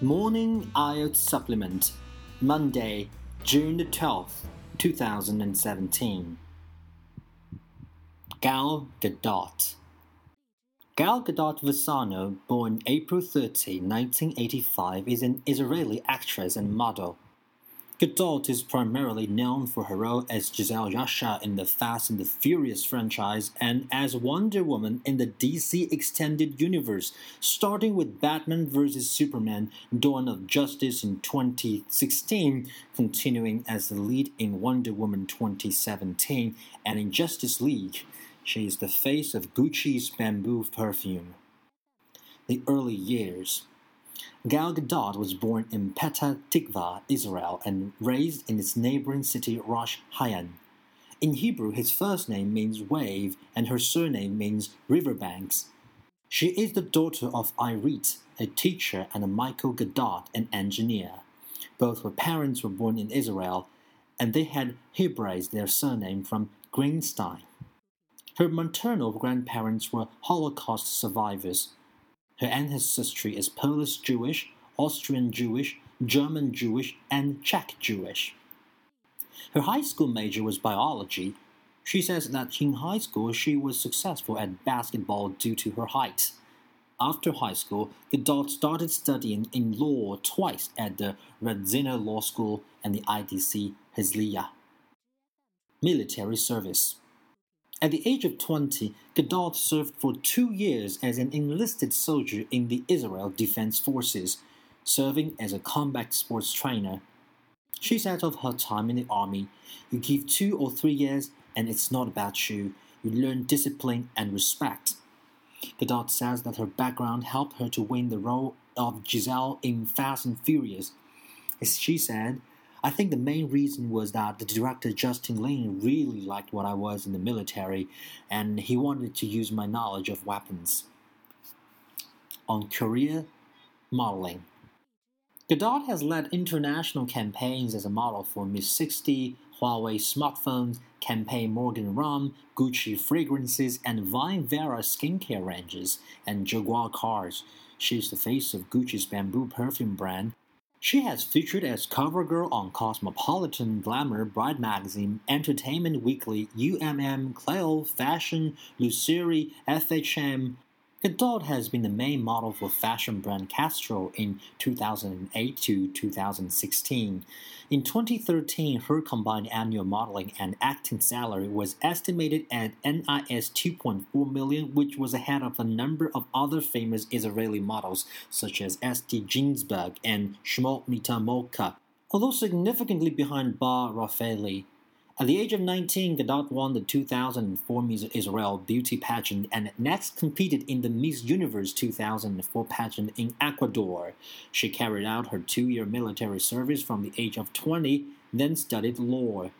Morning IELTS Supplement, Monday, June the 12th, 2017. Gal Gadot. Gal Gadot Varsano, born April 30, 1985, is an Israeli actress and model. Gadot is primarily known for her role as Giselle Yashar in the Fast and the Furious franchise and as Wonder Woman in the DC Extended Universe, starting with Batman vs. Superman Dawn of Justice in 2016, continuing as the lead in Wonder Woman 2017, and in Justice League. She is the face of Gucci's bamboo perfume. The early years. Gal Gadot was born in Petah Tikva, Israel, and raised in its neighboring city Rosh HaAyin. In Hebrew, his first name means wave, and her surname means riverbanks. She is the daughter of Irit, a teacher, and Michael Gadot, an engineer. Both her parents were born in Israel, and they had Hebraized their surname from Greenstein. Her maternal grandparents were Holocaust survivors. Her ancestry is Polish Jewish, Austrian Jewish, German Jewish, and Czech Jewish. Her high school major was biology. She says that in high school she was successful at basketball due to her height. After high school, Gadot started studying in law twice at the Radzyner Law School and the IDC Herzliya. Military service. At the age of 20, Gadot served for two years as an enlisted soldier in the Israel Defense Forces, serving as a combat sports trainer. She said of her time in the army, You give two or three years, and it's not about you. You learn discipline and respect. Gadot says that her background helped her to win the role of Giselle in Fast and Furious. As she said, I think the main reason was that the director Justin Lin really liked what I was in the military and he wanted to use my knowledge of weapons. On career modeling. Gadot has led international campaigns as a model for Miss 60, Huawei smartphones, Captain Morgan Rum, Gucci fragrances, and Vine Vera skincare ranges, and Jaguar cars. She's the face of Gucci's bamboo perfume brand, she has featured as cover girl on Cosmopolitan, Glamour, Bride Magazine, Entertainment Weekly, UMM, Cleo, Fashion, Lucire, FHM, Gadot has been the main model for fashion brand Castro in 2008 to 2016. In 2013, her combined annual modeling and acting salary was estimated at NIS 2.4 million, which was ahead of a number of other famous Israeli models such as Esti Ginzburg and Shlomit Malka, although significantly behind Bar Refaeli. At the age of 19, Gadot won the 2004 Miss Israel beauty pageant and next competed in the Miss Universe 2004 pageant in Ecuador. She carried out her two year military service from the age of 20, then studied law.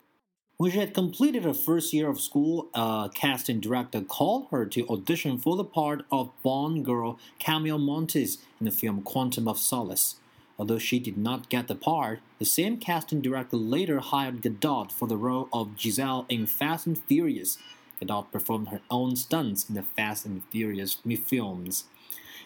When she had completed her first year of school, a casting director called her to audition for the part of Bond girl Camille Montes in the film Quantum of Solace. Although she did not get the part, the same casting director later hired Gadot for the role of Giselle in Fast and Furious. Gadot performed her own stunts in the Fast and Furious films.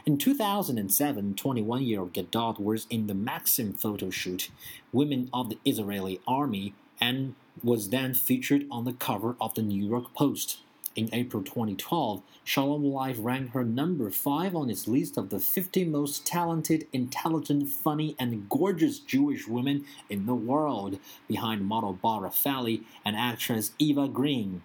In 2007, 21 year old Gadot was in the Maxim photo shoot, Women of the Israeli Army, and was then featured on the cover of the New York Post. In April 2012, Shalom Life ranked her number 5 on its list of the 50 most talented, intelligent, funny, and gorgeous Jewish women in the world, behind model Bar Refaeli and actress Eva Green.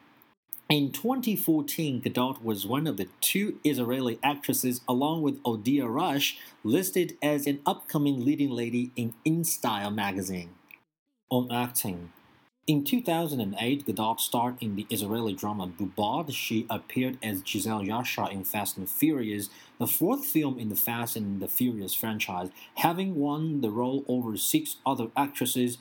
In 2014, Gadot was one of the two Israeli actresses, along with Odeya Rush, listed as an upcoming leading lady in InStyle magazine. On acting, in 2008, Gadot starred in the Israeli drama Bubot. She appeared as Giselle Yashar in Fast and Furious, the fourth film in the Fast and the Furious franchise, having won the role over six other actresses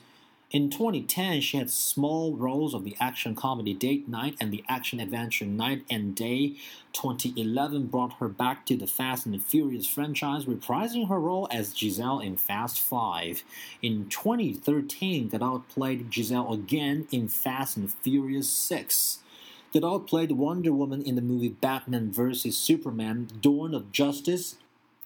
in 2010, she had small roles of the action comedy Date Night and the action adventure Knight and Day. 2011 brought her back to the Fast and the Furious franchise, reprising her role as Giselle in Fast 5. In 2013, Gadot played Giselle again in Fast and Furious 6. Gadot played Wonder Woman in the movie Batman vs. Superman Dawn of Justice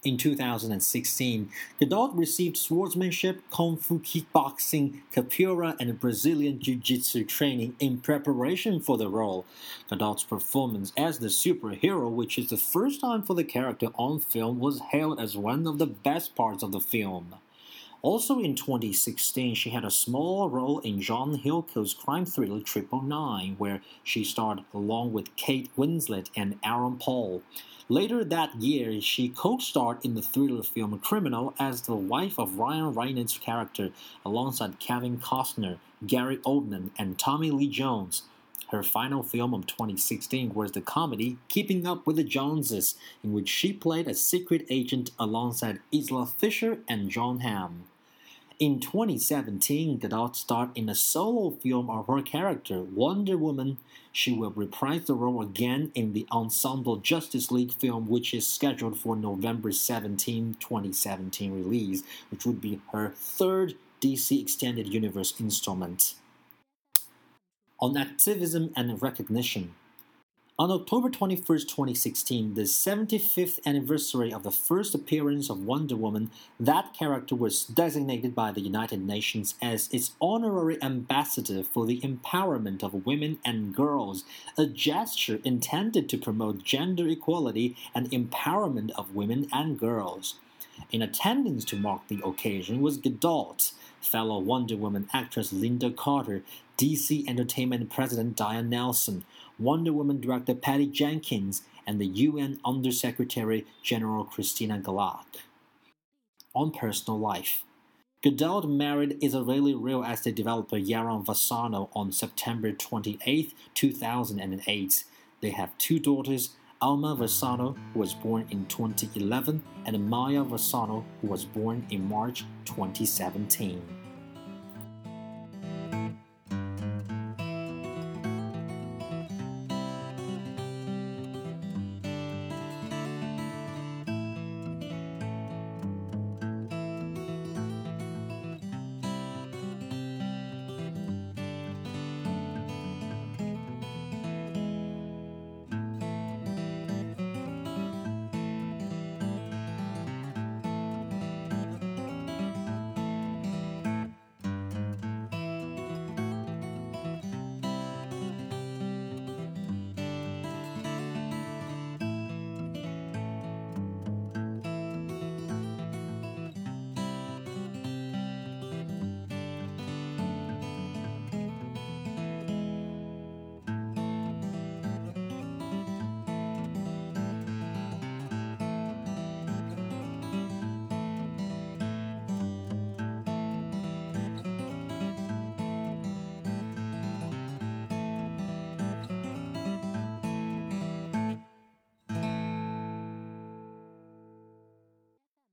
In 2016, Gadot received swordsmanship, kung fu kickboxing, capoeira, and Brazilian jiu-jitsu training in preparation for the role. Gadot's performance as the superhero, which is the first time for the character on film, was hailed as one of the best parts of the film. Also in 2016, she had a small role in John Hillcoat's crime thriller Triple Nine, where she starred along with Kate Winslet and Aaron Paul. Later that year, she co starred in the thriller film Criminal as the wife of Ryan Reynolds' character alongside Kevin Costner, Gary Oldman, and Tommy Lee Jones. Her final film of 2016 was the comedy Keeping Up with the Joneses, in which she played a secret agent alongside Isla Fisher and Jon Hamm. In 2017, Gadot starred in a solo film of her character, Wonder Woman. She will reprise the role again in the Ensemble Justice League film, which is scheduled for November 17, 2017 release, which would be her third DC Extended Universe installment. On activism and recognition, on October 21, 2016, the 75th anniversary of the first appearance of Wonder Woman, that character was designated by the United Nations as its honorary ambassador for the empowerment of women and girls, a gesture intended to promote gender equality and empowerment of women and girls. In attendance to mark the occasion was Gadot, fellow Wonder Woman actress Lynda Carter, DC Entertainment President Diane Nelson, Wonder Woman director Patty Jenkins, and the UN Undersecretary General Cristina Gallach. On personal life, Gadot married Israeli real estate developer Yaron Varsano on September 28, 2008. They have two daughters, Alma Varsano, who was born in 2011, and Maya Varsano, who was born in March 2017.